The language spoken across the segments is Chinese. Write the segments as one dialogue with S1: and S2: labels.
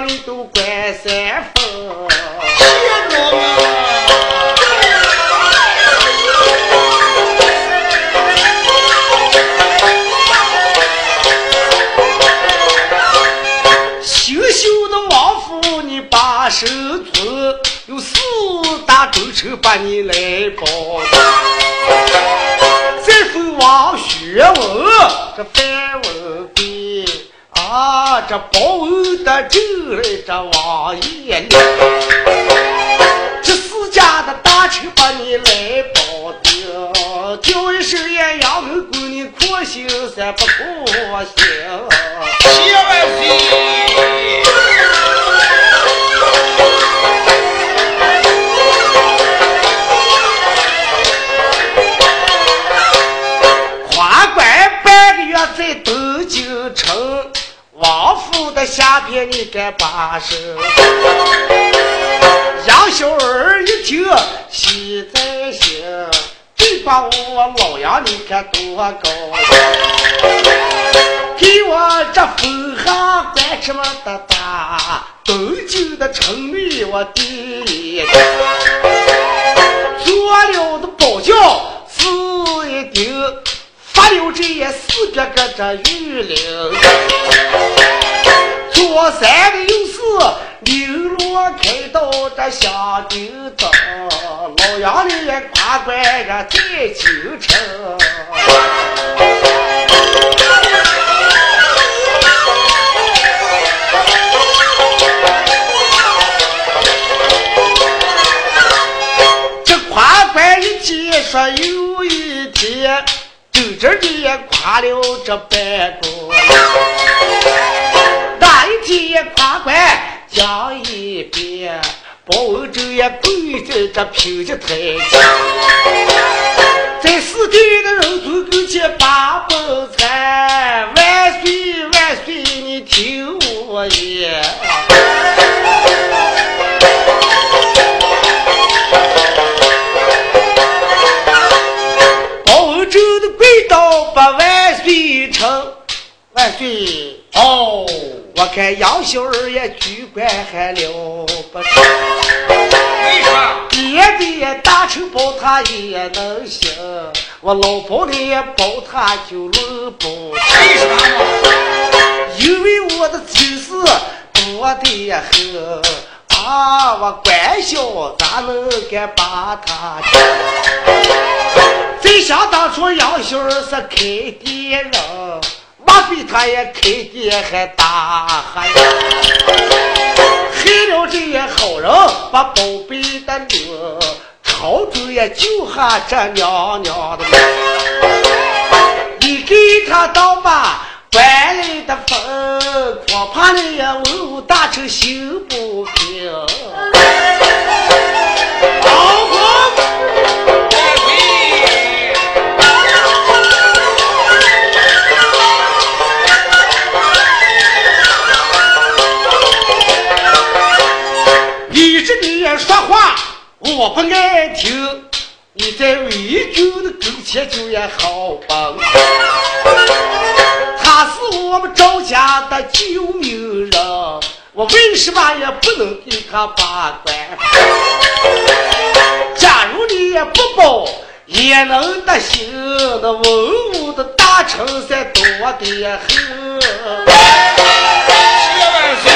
S1: 上你都冠三分。
S2: 谢着嘛。
S1: 羞羞的王府，你把手尊，有四大州城把你来保。再封王学文，这范文啊，这保恩的就来这王爷，这私家的大车把你来保定，叫一声也杨门公，你可心三不可心。
S2: 千万岁！
S1: 下边你该把手。杨小儿一听喜在心，这把我老杨你看多高兴，给我这封下官这么的大，东京的城里我第一，做了的保教是一定。发了这些四百个这御领，左三的有事，绫罗开到这香丁灯，老杨的也夸官在京城。这夸官一见说有一天。真正的夸了这办公，那一天也夸官讲一遍，包文正也跪在这评级台前，在四地的人尊跟前把本参，万岁万岁，你听我言。到把万岁称，万岁哦！我看杨秀儿也举官还了不得，
S2: 为啥？
S1: 别的大臣保他也能行，我老包的也保他就轮不上。
S2: 为啥嘛？
S1: 因为我的亲事多得很。啊！我管小咋能敢把他救？再想当初杨秀儿是开店人，莫非他也开的还大？害了这些好人，把宝贝的命，朝中也救下这娘娘的命。你给他当吧。官来的风，恐怕你也文武大臣心不平。前就也好帮。他是我们赵家的救命人，我为什么也不能给他把关？假如你也不保，也能得行。那文武的大臣才多的很。
S2: 谢万岁！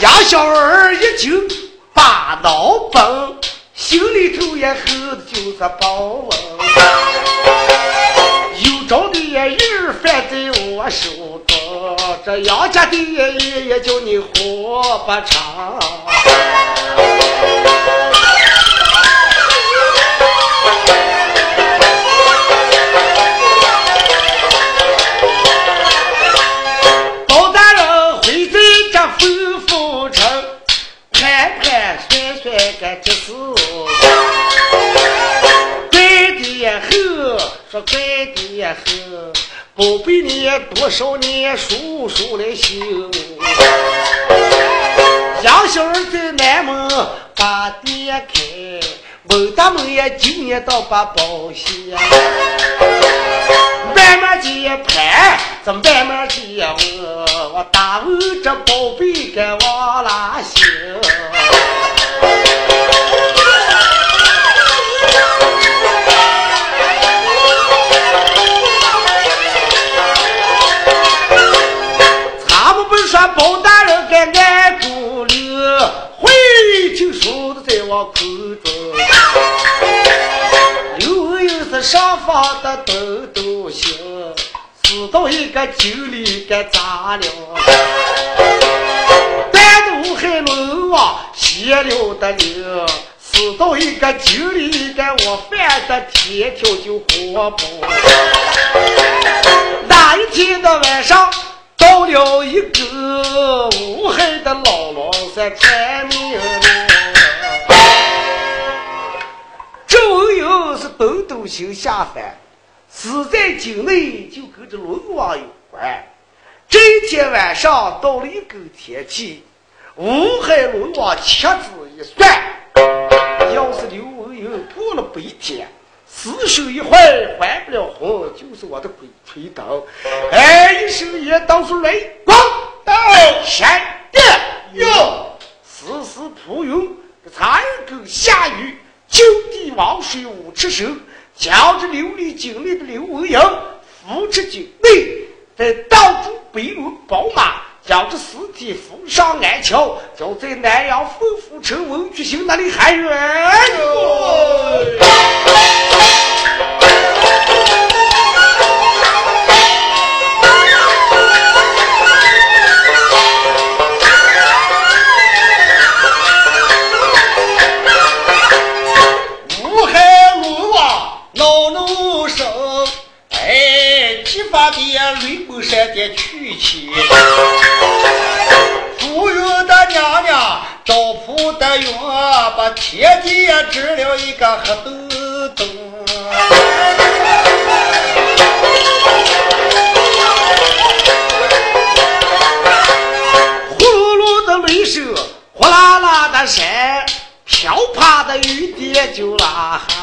S1: 杨小儿一听把脑崩。心里头也恨的就是包文，有招的也人犯在我手中，这杨家的爷爷也叫你活不长。不比你多少年叔叔来修。杨小儿在南门把店开，门大门也今年到把保险。慢慢接盘，这慢慢接我，我大碗这宝贝该往哪行？大人该爱姑娘，会听说的在我口中。又又是上方的豆豆行，死到一个酒里该咋了？单独还龙王歇了的了，死到一个酒里该我饭的天条就活不。那一天的晚上，了一个无害的老老山传名了。周游是豆豆行下凡，死在境内就跟这龙王有关。这一天晚上到了一个天气，乌海龙王掐指一算，要是刘文友过了白天，死守一会还不了魂，就是我的鬼吹灯。哎，一声也当出雷光到闪电哟，丝丝扑云，残狗下雨。就地王水五尺手，将这琉璃井里的刘文英扶至井内，在道中背轮宝马，将这尸体扶上岸桥，就在南阳丰府城文曲星那里喊冤。
S3: 海龙王恼怒声，哎，激发的雷公山的去气。忽悠的娘娘招扑的云，把天地也织了一个黑豆豆。
S1: 呼噜噜的雷声，呼啦啦的闪，瓢泼的雨点就拉下。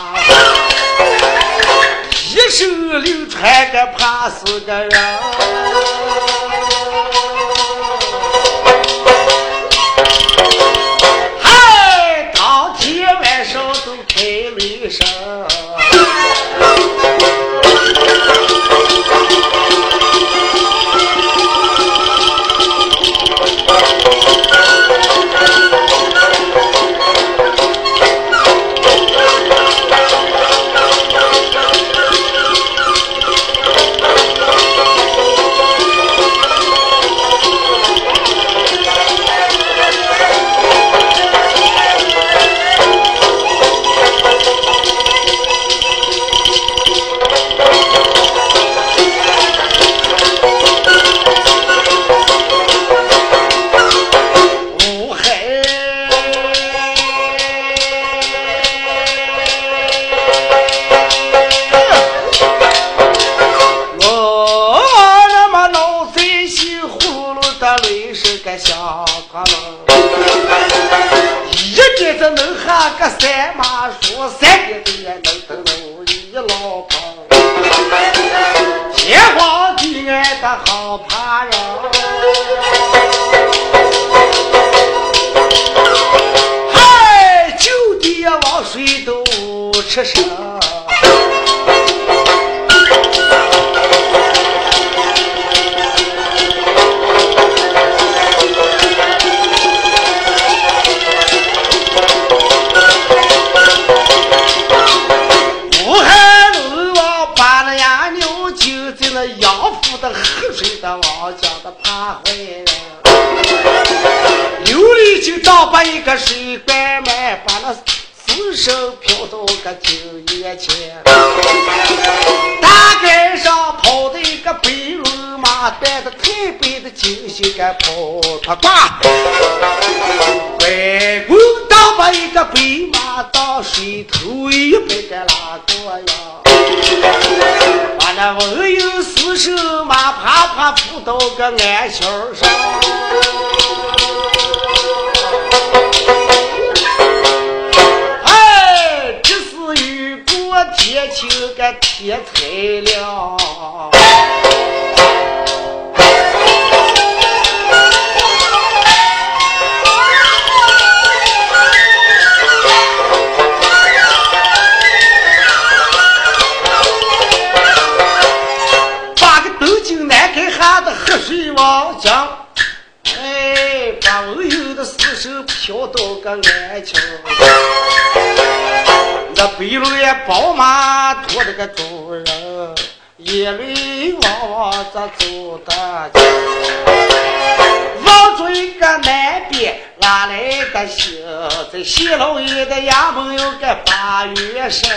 S1: 一手流传个怕死个人。就当把一个水管埋，把那死手飘到个酒眼前。大街上跑的一个白龙马，带着太白的金星个跑他挂。外公当把一个白马到水头一百个拉过呀，把那文有四手马啪啪扑到个鞍桥上。过天晴个天才了。水王江，哎，把温柔的四手飘到个岸桥。那背路也宝马驮着个主人，眼泪汪汪着走的近。望着一个南边拉来的信，在西老爷的衙门有个八月生。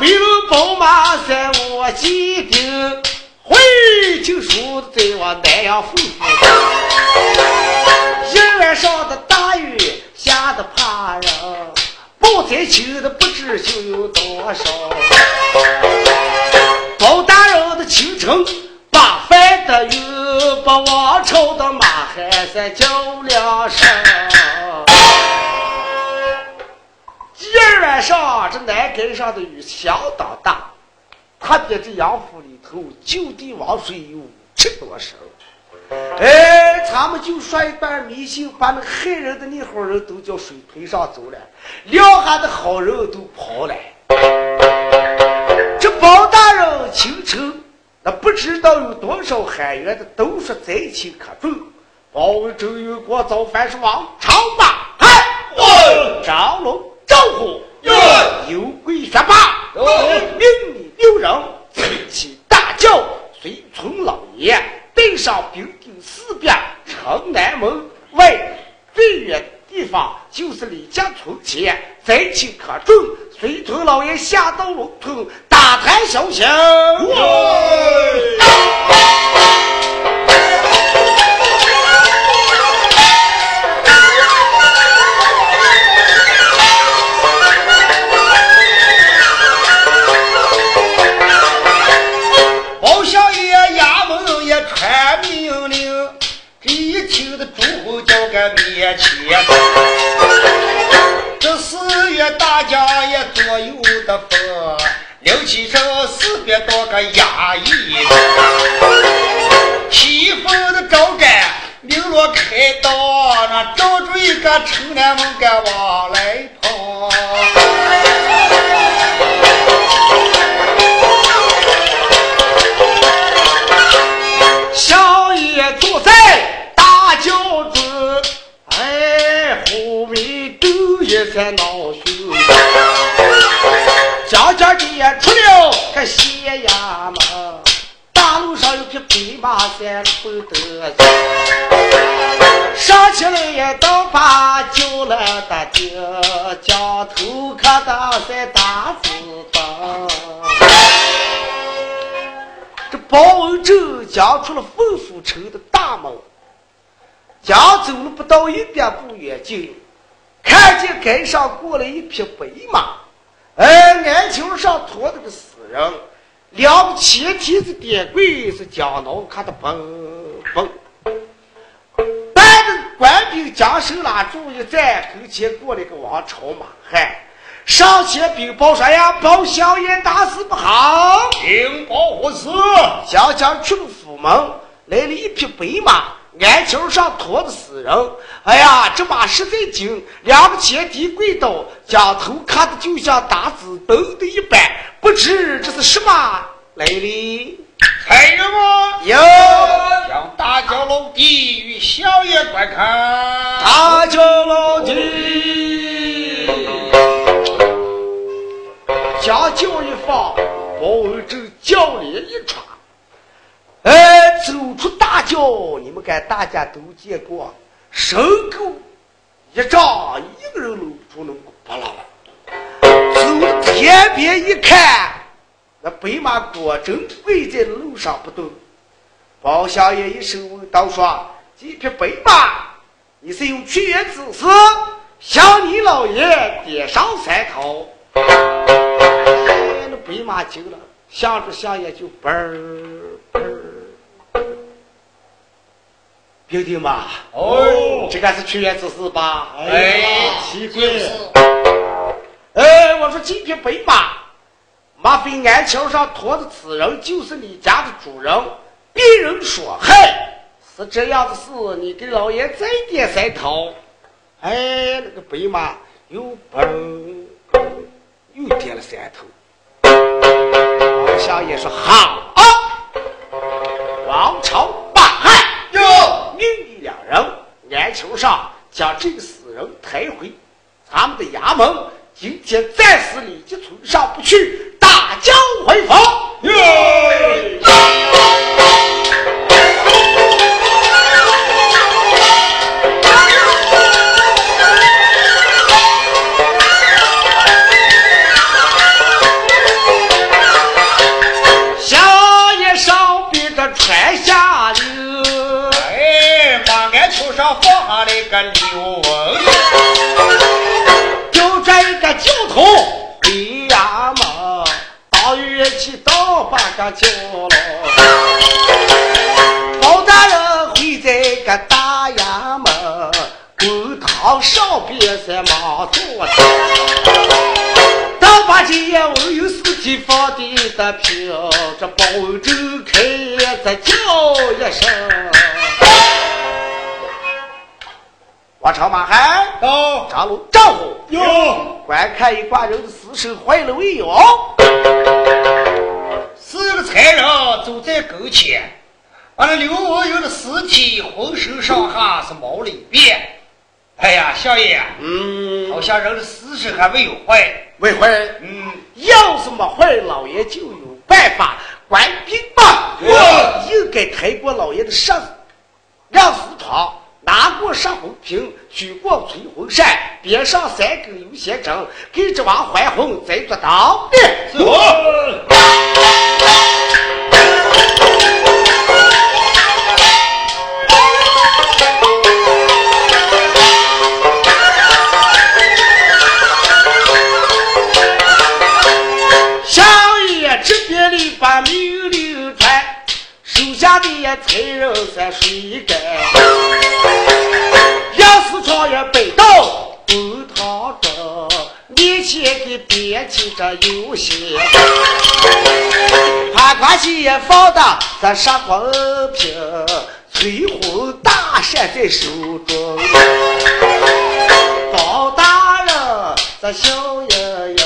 S1: 白龙宝马在我记定，回就说在我南阳府。一晚上的大雨下的怕人，包财求的不知就有多少。包大人的清晨把饭的有，把王朝的马还在叫两声。一晚上，这南根上的雨相当大，特别这杨府里头就地王水有五尺多少。哎，他们就说一段迷信，把那害人的那伙人都叫水推上走了，留下的好人都跑了。这包大人清晨，那不知道有多少喊冤的都说灾情可重。包文周有过早饭是王朝吧？嗨，张龙。招呼，有鬼说罢，命你六人吹起大叫，随从老爷带上兵丁四百，城南门外最远地方就是李家村前，灾情可重，随从老爷下到龙头大谈小情。
S3: 四百多个衙役，西风的招干明落开道，那找着一个城南门赶往来跑。
S1: 白马三不得上起来也都把酒来打酒，将头可当在大字当。这包文正将出了凤府城的大门，将走了不到一百步远就。看见街上过了一匹白马，哎，鞍桥上驮着个死人，两个前蹄子点跪是江脑看的嘣嘣。带着官兵将手拉住一站，跟前过来个王朝马汉，上前禀报说呀，包相爷大事不好，
S3: 禀报何事？
S1: 将将去了府门，来了一匹白马。鞍桥上驮着死人，哎呀，这马实在精，两个前蹄跪倒，将头看的就像打子灯的一般，不知这是什么来历？
S3: 还有吗？
S1: 有，
S3: 将大脚老弟与小爷观看。
S1: 大脚老弟，将脚一放，包文正叫脸一穿。哎，走出大轿，你们看，大家都见过，身高一丈，一个人搂住能够不了。天边一看，那白马果真跪在路上不动。包相爷一手问道：“说这匹白马，你是用屈原之死向你老爷点上三头？”哎，那白马惊了，向着想也就嘣儿嘣儿。兄弟嘛，
S3: 哦，
S1: 这个是屈原之死吧？
S3: 哎，
S1: 奇怪。哎，我说今天白马，马非鞍桥上驮的此人就是你家的主人。别人说：“嗨，是这样的事，你给老爷再点三头。”哎，那个白马又嘣又点了三头。王相爷说：“好啊，王朝马汉
S3: 哟，
S1: 命你两人鞍桥上将这个死人抬回咱们的衙门。今天暂时立即村上不去，大将回府。”到八个角落。包大人会在个大衙门，公堂上边在忙做的。到八街我有司机放的的票，这包州开再叫一声。王朝马汉
S3: 到
S1: 张龙招呼
S3: 哟，
S1: 观看一挂人的尸首坏了未有？
S3: 四个残人走在跟前，把那刘文友的尸体浑身上下是毛了一遍。哎呀，相爷，
S1: 嗯，
S3: 好像人的尸首还没有坏。
S1: 未坏。
S3: 嗯，
S1: 要是没坏，老爷就有办法。官兵嘛，应该抬过老爷的尸，让福堂。拿过杀红瓶，举过催婚扇，别上三根有线针，给这王还魂再做当。
S3: 走。
S1: 手下的才人在水干。也背到公堂中，面前给编起这游戏，判官席也放的咱杀黄瓶，催婚大扇在手中。包大人咱笑盈盈，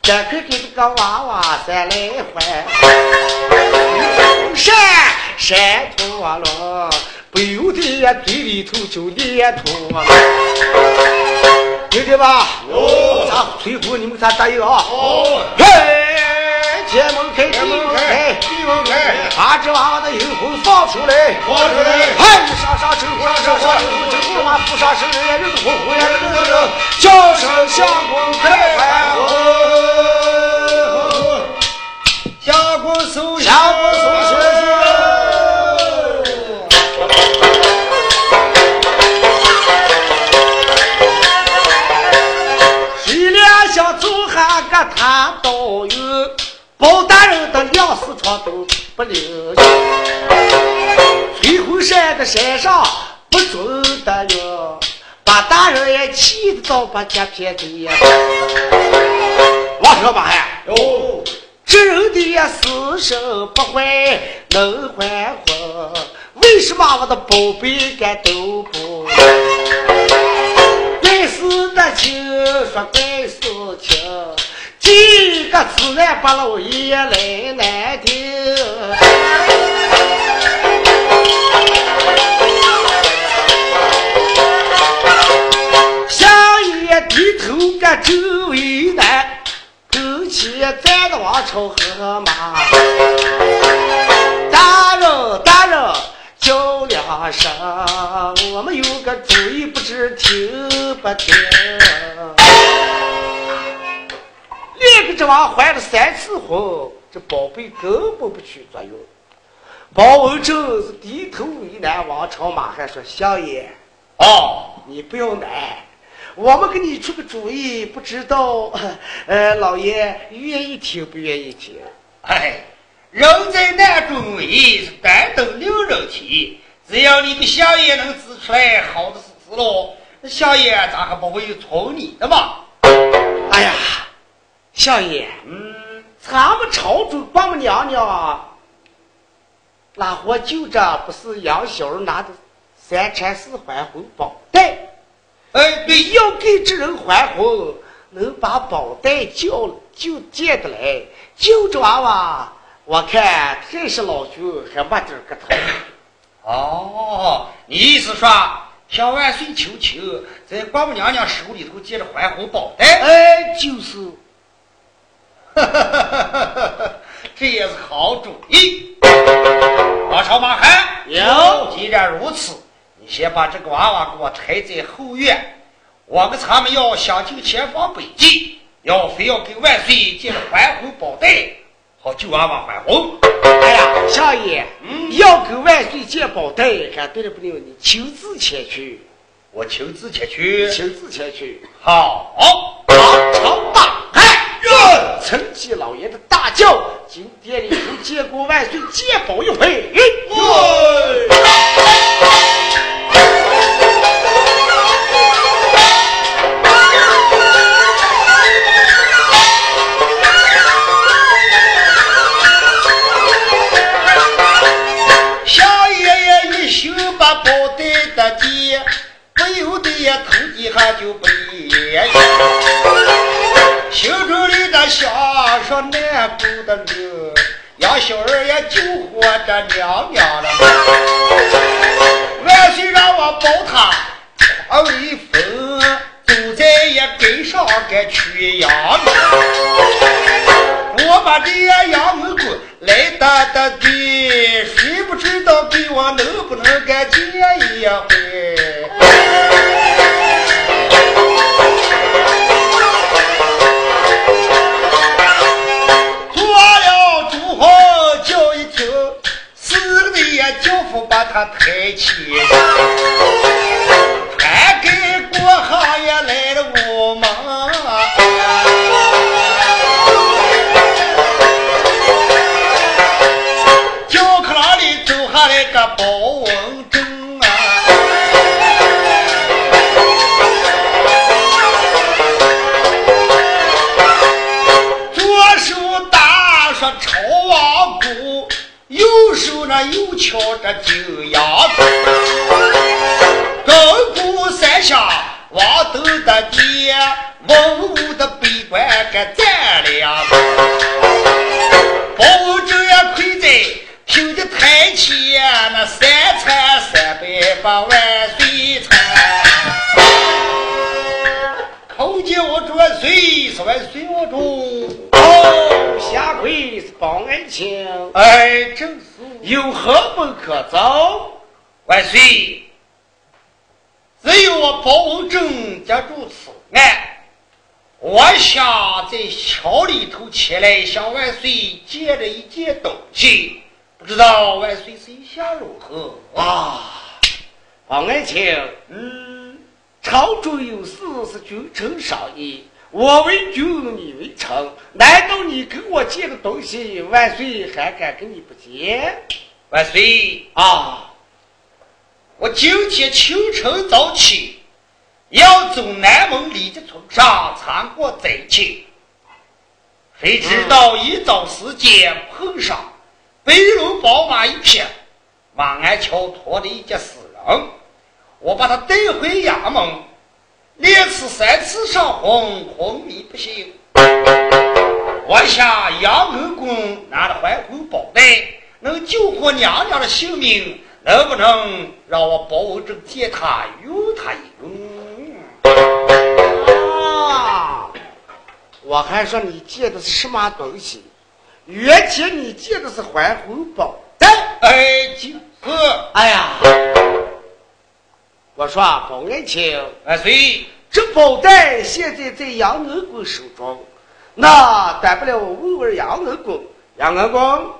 S1: 赶快给这个娃娃再来还，扇扇脱了。不由得呀，嘴里头就连通了，听见吧？
S3: 哦，
S1: 咱催婚，你们仨答应啊！
S3: 哦，
S1: 嘿，天门开，
S3: 天门开，地门开，
S1: 把这娃娃的阴魂放出来，
S3: 放出来！
S1: 嗨，上上正火，上上正火，正火嘛，不杀生人呀，人火火呀，人人人，叫声相公开开不留崔后山的山上不准的哟，把大人也气得倒把家撇地。王说嘛呀？
S3: 哟，
S1: 这人的死生不还能还魂，为什么我的宝贝敢都不？怪事的情说怪事情。几个自然把老爷来难听，相爷低头个周为难，跟前站着王朝和马，大人大人叫两声，我们有个主意，不知听不听。连个这王怀了三次婚，这宝贝根本不起作用。包文正是低头为难，王朝马汉说：“相爷，
S3: 哦，
S1: 你不要难，我们给你出个主意，不知道，呃，老爷愿意听不愿意听？
S3: 哎，人在难中为是单等六人提，只要你的相爷能指出来，好的是指喽。那相爷咋还不会有从你的嘛？
S1: 哎呀，相爷，
S3: 嗯，
S1: 咱们朝中王母娘娘。”那伙就着不是杨小儿拿的三千四还魂宝袋，
S3: 哎，对，
S1: 要给这人还魂，能把宝带交就借得来，就这娃娃，我看太是老君还没点个头。
S3: 哦，你意思说向万岁求情，在王母娘娘手里头借着还魂宝袋？
S1: 哎，就是，
S3: 这也是好主意。王朝马汉，
S1: 有。
S3: 既然如此，你先把这个娃娃给我抬在后院。我跟他们要想尽前方北极，要非要给万岁借了还魂宝带，好救娃娃还魂。
S1: 哎呀，相爷，嗯，要给万岁借宝带，还对了不了你亲自前去。
S3: 我亲自前去，
S1: 亲自前去。
S3: 好，
S1: 王朝马汉。承继老爷的大轿，进店里头见过万岁，接宝一回。
S3: 活这娘娘文武的北关给站了。包拯也跪在听的台前，那三餐三百八万岁餐。叩见我主万岁，是万岁我主。
S1: 哦，下跪是报恩情。
S3: 哎，正是。
S1: 有何不可遭？
S3: 万岁，只有我包文正接住此案。我想在桥里头前来向万岁借了一件东西，不知道万岁心下如何
S1: 啊？王爱卿，嗯，朝中有事是君臣商议。我为君，你为臣，难道你给我借个东西，万岁还敢跟你不借？
S3: 万岁
S1: 啊！
S3: 我今天清晨早起，要走南门李家村上参过灾情，谁知道一早时间碰上白龙宝马一匹，马鞍桥拖的一截死人，我把他带回衙门。连次三次上昏，昏迷不醒。我想杨恩公拿了还魂宝带，能救活娘娘的性命，能不能让我保证借他用他一
S1: 我还说你借的是什么东西？原先你借的是还魂宝带。
S3: 哎，就是。
S1: 哎呀！我说包恩情，
S3: 万岁，
S1: 这宝带现在在杨恩公手中，那大不了问问杨恩公，杨恩公，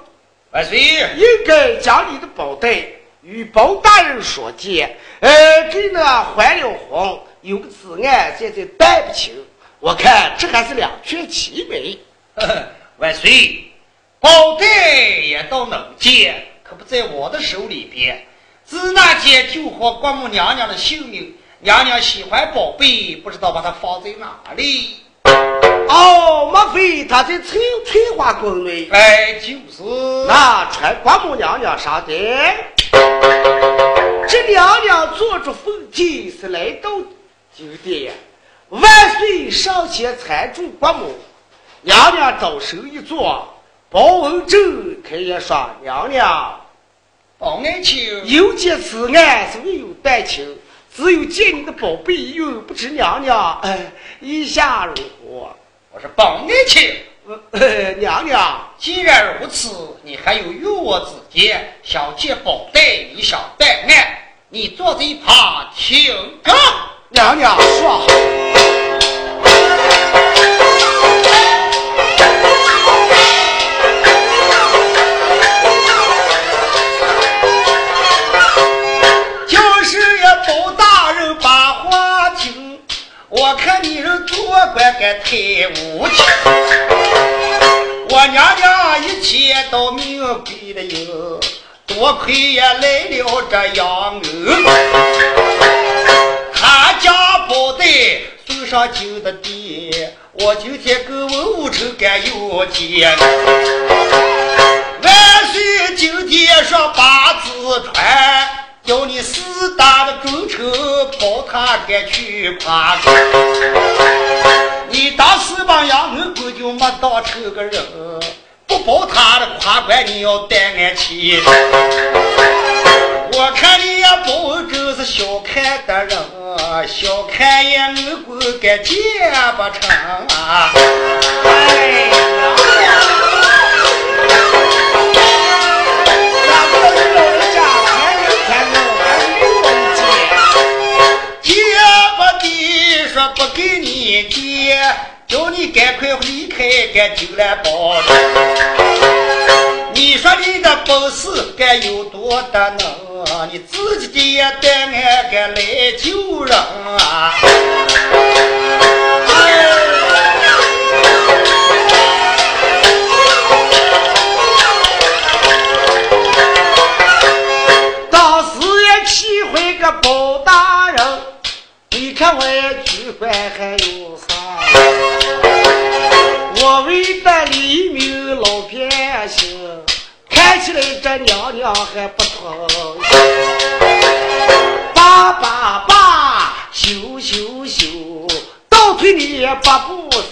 S3: 万岁！
S1: 应该将你的宝袋与包大人说见，呃，给那还了魂，有个子案现在办不清，我看这还是两全其美。
S3: 万岁，宝袋也倒能见，可不在我的手里边。自那天救活国母娘娘的性命，娘娘喜欢宝贝，不知道把它放在哪里。
S1: 哦，莫非他在翠翠花宫内？
S3: 哎，就是
S1: 那传国母娘娘啥的，这娘娘坐着凤梯是来到酒店，万岁上前搀住国母，娘娘招手一坐，包文正开言说：“娘娘，
S3: 宝爱卿，
S1: 有件此案是未有办清，只有见你的宝贝有，不知娘娘哎，意下如何？”
S3: 我说宝爱卿，
S1: 呃，娘娘，
S3: 既然如此，你还有约我之见，想借宝袋，你想办案，你坐在一旁听着。
S1: 娘娘说。
S3: 黑夜来了这杨娥，他家宝袋送上京的爹，我今天跟文武成干有见。万岁今天说八字传。叫你四大的忠臣保他该去夸官，你当时帮杨恩公就没当成个人，保他的夸官你要担俺去。我看你也不真是小看的人，小看也恩公该见不成啊！哎说不给你接，叫你赶快离开，赶就来报。你说你的本事该有多大能？你自己也带俺个来救人啊！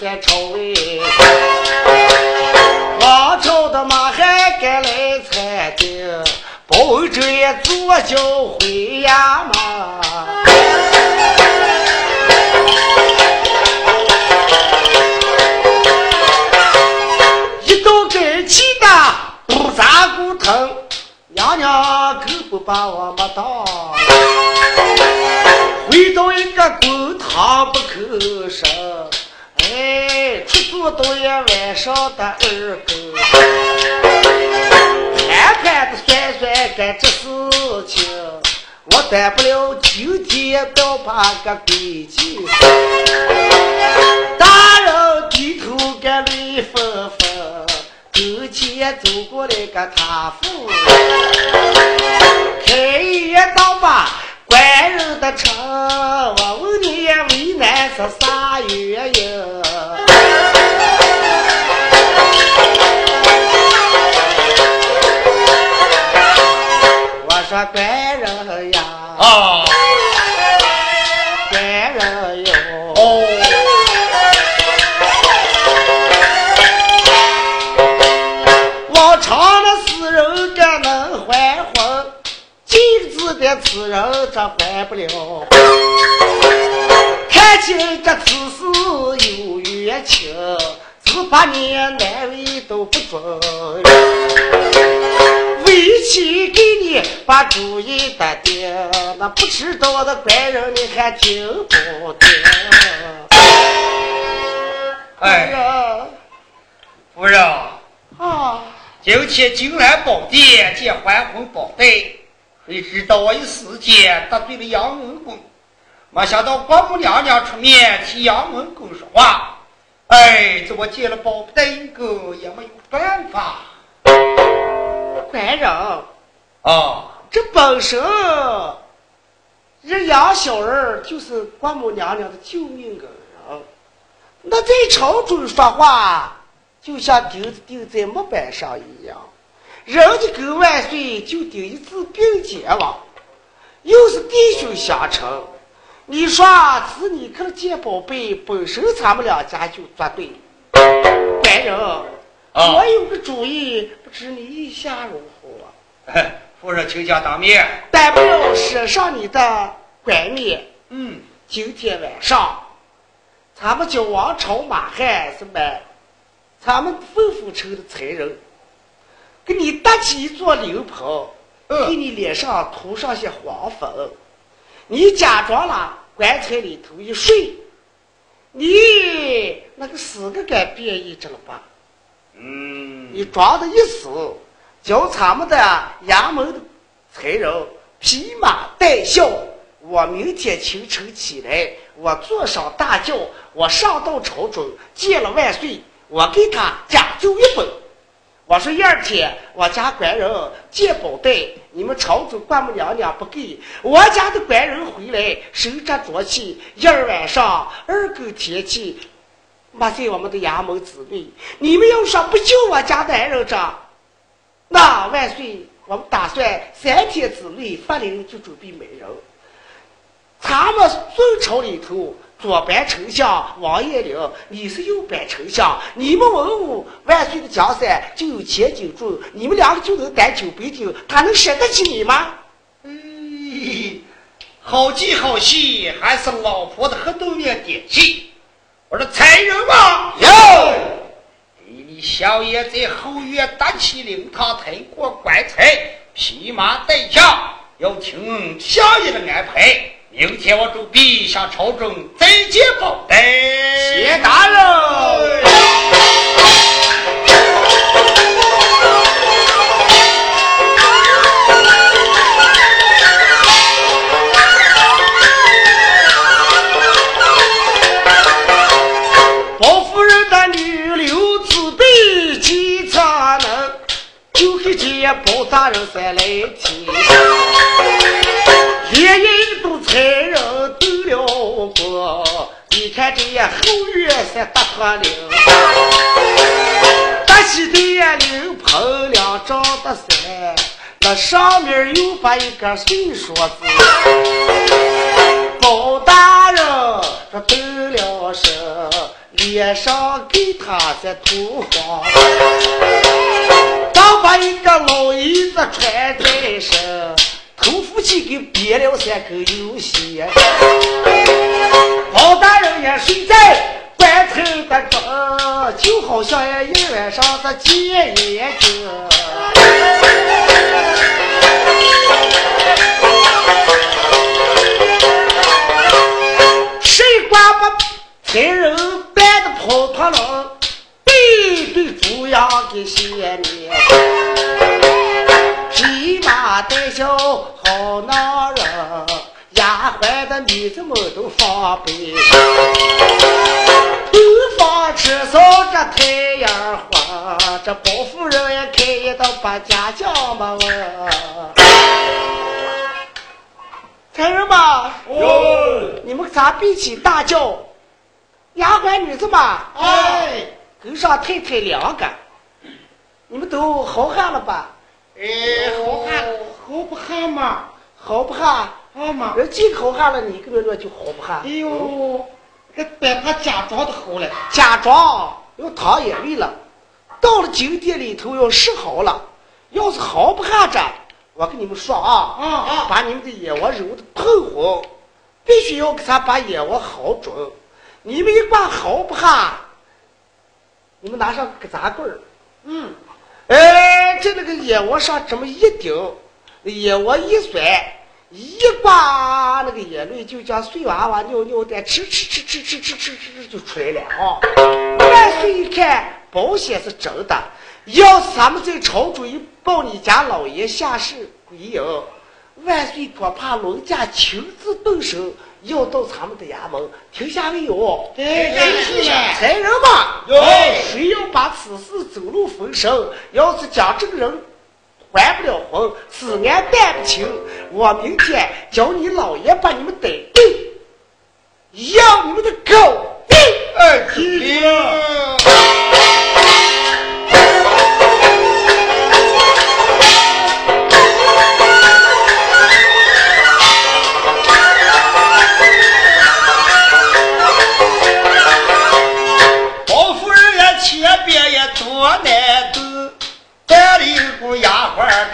S1: 步三上的二哥，盘盘的算算干这事情，我担不了今天倒把个规矩。大人低头干泪纷纷。跟前走过来个他父，开一道吧，官人的车，我问你为难是啥原因？说官人呀，
S3: 啊，
S1: 官人哟，
S3: 哦。
S1: 长的死人干能还魂，精致的此人这还不了。看起来这此事有冤情，只怕你难为都不准。为妻给你把主意打定，那不知道的官人你还听不听？
S3: 哎，
S1: 呀，
S3: 夫人。
S1: 啊。
S3: 今天金兰宝殿见还魂宝贝，谁知道我一时间得罪了杨文公，没想到国母娘娘出面替杨文公说话。哎，这我见了宝贝一个也没有办法。
S1: 官人，
S3: 啊，
S1: 这本身人杨小人就是国母娘娘的救命恩人，那在朝中说话就像钉子钉在木板上一样，人家跟万岁就顶一次并肩了，又是弟兄相称。你说是你看了见宝贝，本身咱们两家就作对。官人，我有个主意，不知你意下如何？
S3: 夫人，请讲当面。
S1: 但不要使上你的冠冕。
S3: 嗯，
S1: 今天晚上，咱们叫王朝马汉是买咱们吩咐城的才人，给你搭起一座灵棚，给你脸上涂上些黄粉，你假装了。棺材里头一睡，你那个死个该变异着了吧？
S3: 嗯，
S1: 你装的一死，叫咱们的衙门的差人披马戴孝。我明天清晨起来，我坐上大轿，我上到朝中见了万岁，我给他讲奏一本。我说一二天，我家官人见宝贝，你们朝中官母娘娘不给，我家的官人回来手着浊气。一二晚上二更天气，没在我们的衙门之内。你们要说不救我家男人着，那万岁，我们打算三天之内发令就准备美人。咱们宋朝里头。左班丞相王彦龄，你是右班丞相，你们文武万岁的江山就有千斤重，你们两个就能担九百斤，他能舍得起你吗？
S3: 嗯，好计好戏，还是老婆的黑豆面点心。我说才人嘛，
S1: 有，
S3: 给你小爷在后院搭起灵堂，抬过棺材，披麻戴孝，要听小爷的安排。明天我准备向朝中再见报答，
S1: 谢大人。大人在来听，爷爷。才人斗了过，你看这后院是大坡岭，大西的灵棚两丈的山，那上面又把一个水说子。包大人这斗了声，脸上给他在涂黄，把一个老衣子穿在身。头夫妻给憋了三口油血，包大人也睡在棺材的中，就好像一晚上的戒烟者。谁管把才人扮的跑脱了，背对猪羊给掀面。骑马带孝好男人，丫鬟的女子们都防备。东方吃烧这太阳花，这包夫人也开一道把家将嘛问。才人们，你们咋闭起大叫？丫鬟女子嘛，
S3: 哎，
S1: 跟上太太两个，你们都好汉了吧？
S3: 哎，好汉好不汉嘛？
S1: 好不汉？
S3: 好嘛？
S1: 人既好汉了，你跟着说就好不汉？
S3: 哎呦，这别怕假装的好了，
S1: 假装要淌眼泪了。到了酒店里头要试好了，要是好不汉着，我跟你们说啊，
S3: 啊啊，
S1: 把你们的眼窝揉的通红，必须要给他把眼窝好准。你们一挂好不汉，你们拿上个杂棍儿，
S3: 嗯。
S1: 哎，这那个眼窝上这么一顶，眼窝一甩，一刮那个眼泪就像碎娃娃尿尿的，哧哧哧哧哧哧哧哧就出来了啊！万岁一看，保险是真的，要是咱们在朝中一报你家老爷下世归隐，万岁恐怕龙家亲自动手，要到咱们的衙门，停下没有？
S3: 对对对
S1: 才人吧，
S3: 有
S1: 谁要把此事走漏风声，要是将这个人还不了魂，此案办不清，我明天叫你老爷把你们逮定，要你们的狗命！
S3: 哎，听。包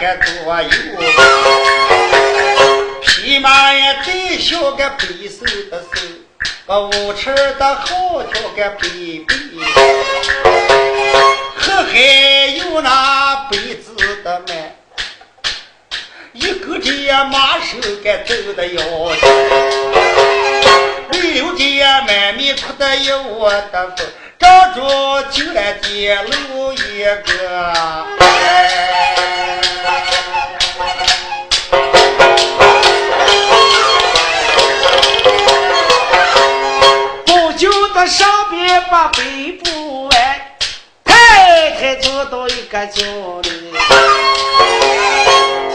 S3: 丫鬟该多有，匹马呀带小个背手的手，个五尺的好条个背背，可还有那背子的慢，一个这马手该走的要紧。溜的满面哭的有我的风，找着就来揭露一个。哎
S1: 把背部弯，太太坐到一个角里，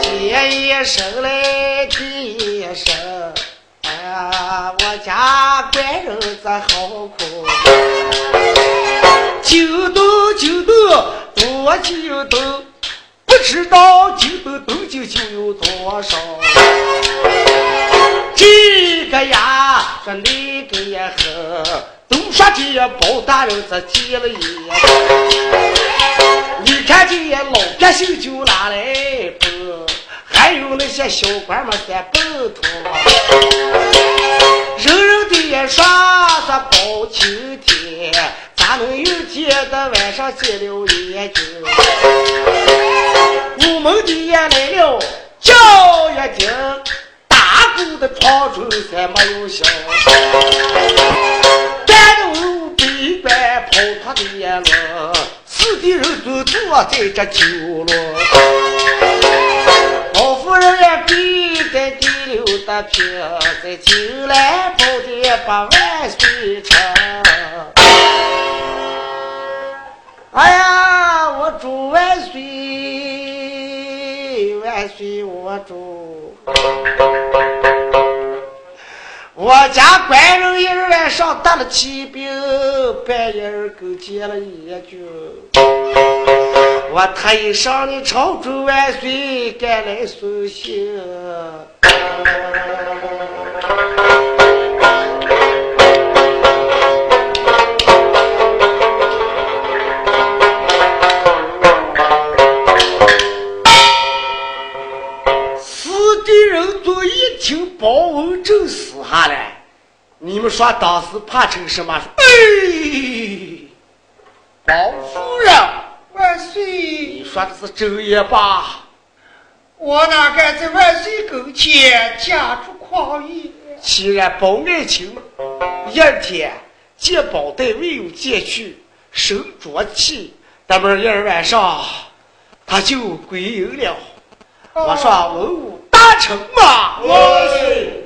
S1: 天一声来地一声，哎呀，我家官人这好苦，就斗就斗多就斗，不知道就斗斗就就有多少。这个呀，说那个呀呵，都说这包大人这接了烟。你看这老百姓就拿来包，还有那些小官们在奔腾，人人的也说这包青天，咋能有天的晚上接了烟就？我们的也来了，叫一听。大鼓的床中才没有响，了，死的人都坐在这酒楼。老夫人也跪在第六的平，在酒来跑的把万岁称。哎呀，我祝万岁，万岁我祝。我家官人一日晚上得了疾病，半夜儿勾结了一句。我特意上你朝中万岁赶来送行。正死下来，你们说当时怕成什么？哎，包夫人，
S3: 万岁！
S1: 你说的是真也罢？
S3: 我哪敢在万岁跟前假出狂言？
S1: 既然包爱卿一天见宝带未有见去，生着气，那么一儿晚上他就归营了。我说文武大臣嘛，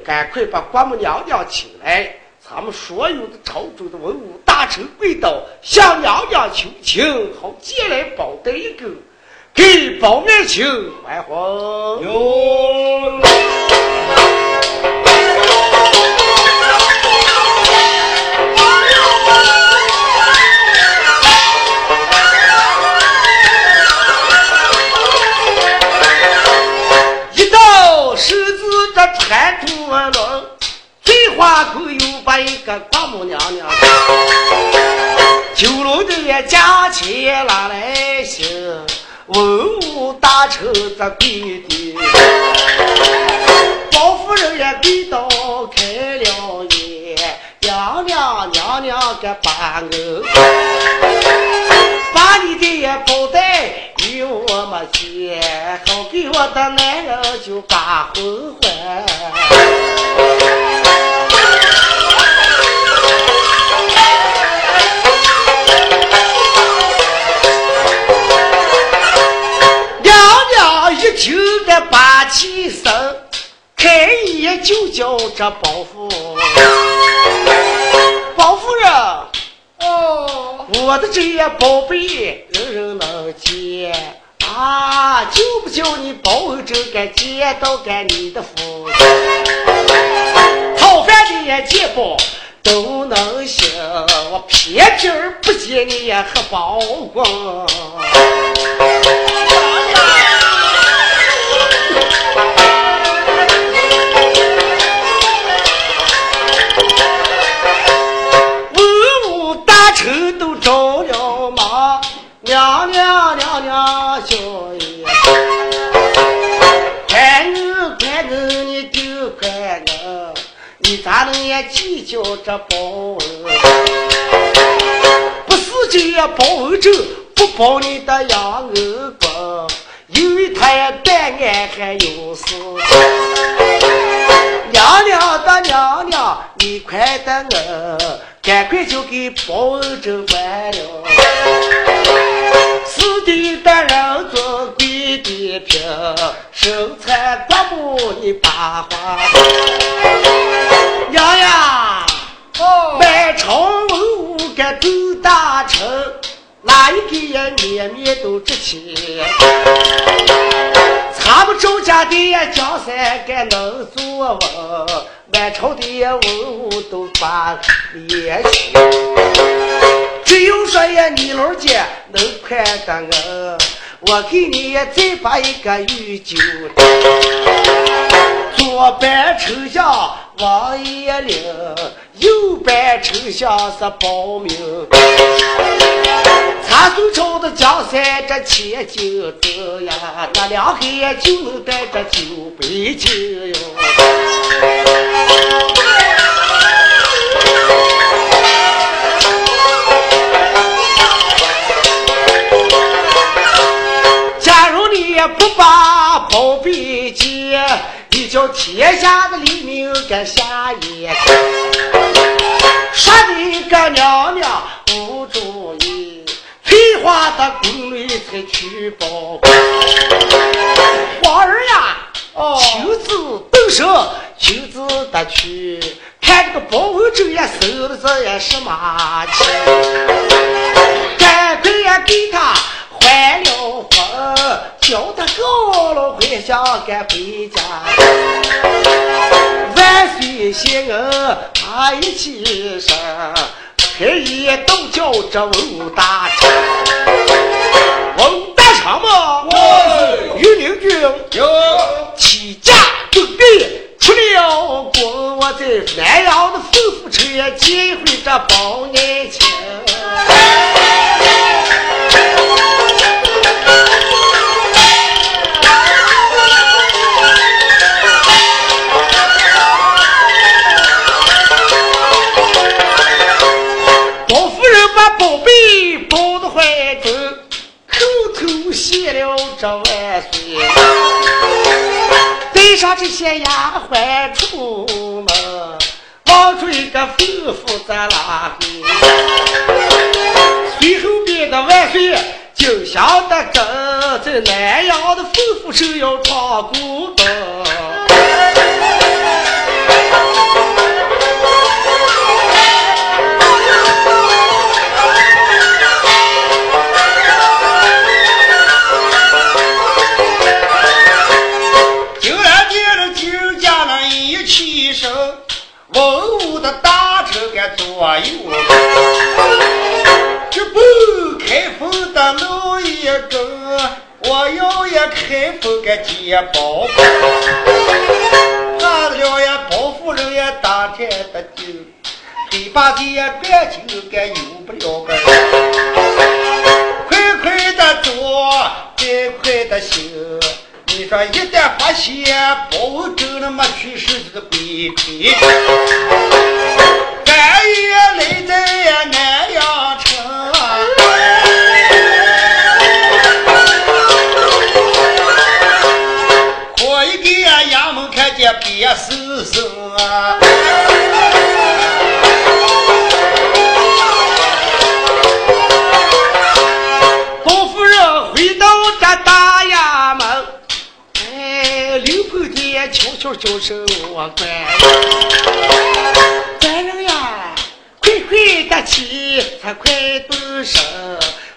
S1: 赶快把官母娘娘请来，咱们所有的朝中的文武大臣跪倒，向娘娘求情，好借来保带一个，给保面请还魂。
S3: 哟，
S1: 宫又把一个寡母娘娘，九龙的也驾前拉来行，文武大臣这跪的，包夫人也跪倒开了眼，娘娘娘娘个把我。把你的也包带与我们见，好给我的男人就把婚还。这包袱。包夫人，
S3: 哦，
S1: 我的这些宝贝人人能见啊，就不叫你包拯该见到该你的福，讨饭的见包都能行，我偏偏不见你和包公。娘娘娘娘小爷，快恩快恩你丢快恩，你咋能也计较这报恩？不是这报恩仇，不报你的养儿公，因为他也断案还有事。娘娘的娘娘，你快的我，赶快就给包恩州完了。娘呀，
S3: 哦，
S1: 满朝文武该走大臣，哪一个也面面都值钱。咱们周家的江山该能坐稳，满朝的文武都把脸去。只有说呀，你老姐能快得我，我给你再把一个御酒。左边丞相王爷龄，右边丞相是包明。咱宋朝的江山这千金子呀，那两海就能带着九百斤哟。叫天下的黎明跟下夜。说的个娘娘不注意，翠花的宫里才去报官。皇儿呀，
S3: 哦
S1: 亲自动手，亲自的去看这个包文正也收的这也是马气，赶快呀给他还了婚，叫他高了回乡赶回家。万岁谢恩，他一起身，开一都叫这文武大臣，文武大臣嘛，
S3: 喂
S1: 御林军
S3: 有，
S1: 起驾准备出了宫，我在南阳的吩咐城也见一回这包年青。上这些丫鬟出门，望着一个夫妇在拉回。随后边的万岁就想得跟在南阳的夫妇手要闯古洞。
S3: 该左右，这不开封的路一根，我要也开封个接包包，怕了呀包夫人也大战的酒，黑把子也感情该有不了个。快快的做，快快的行。你说一旦发现包拯那么去世的鬼推，别死生啊！
S1: 包夫人回到这大衙门，哎，刘婆爹悄球就是我管。官人呀，快快的起，才快动手，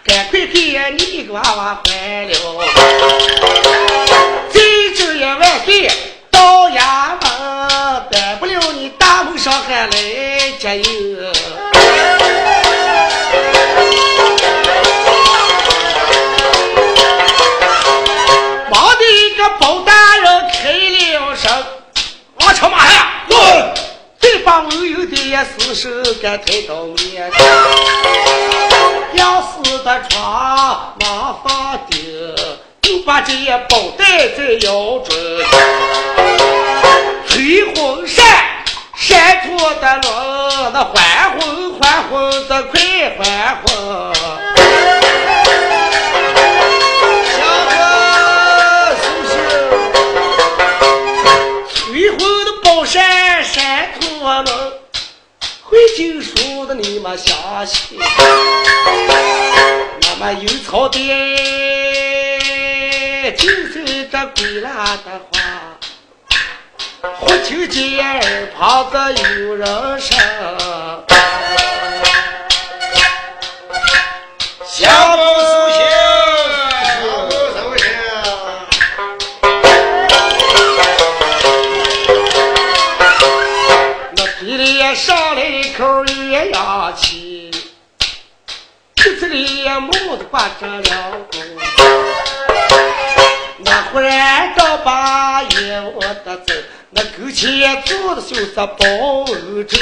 S1: 赶快给你个娃娃还了。包大人开了声，
S3: 往车马呀！
S1: 滚对方我有的也死手敢抬到面前，要死的床往上顶，就把这包带在腰中，吹红扇扇出的龙，那还魂还魂的快欢呼。山山土能会经书的你们相信？那么有草甸，就是这归来的话，忽听见耳旁子有人声。
S3: 小狗苏醒，
S2: 小
S1: 上来一口鸳鸯气，肚子里木子挂着两个。那忽然倒把眼我的走，那勾前坐的就是包欧洲。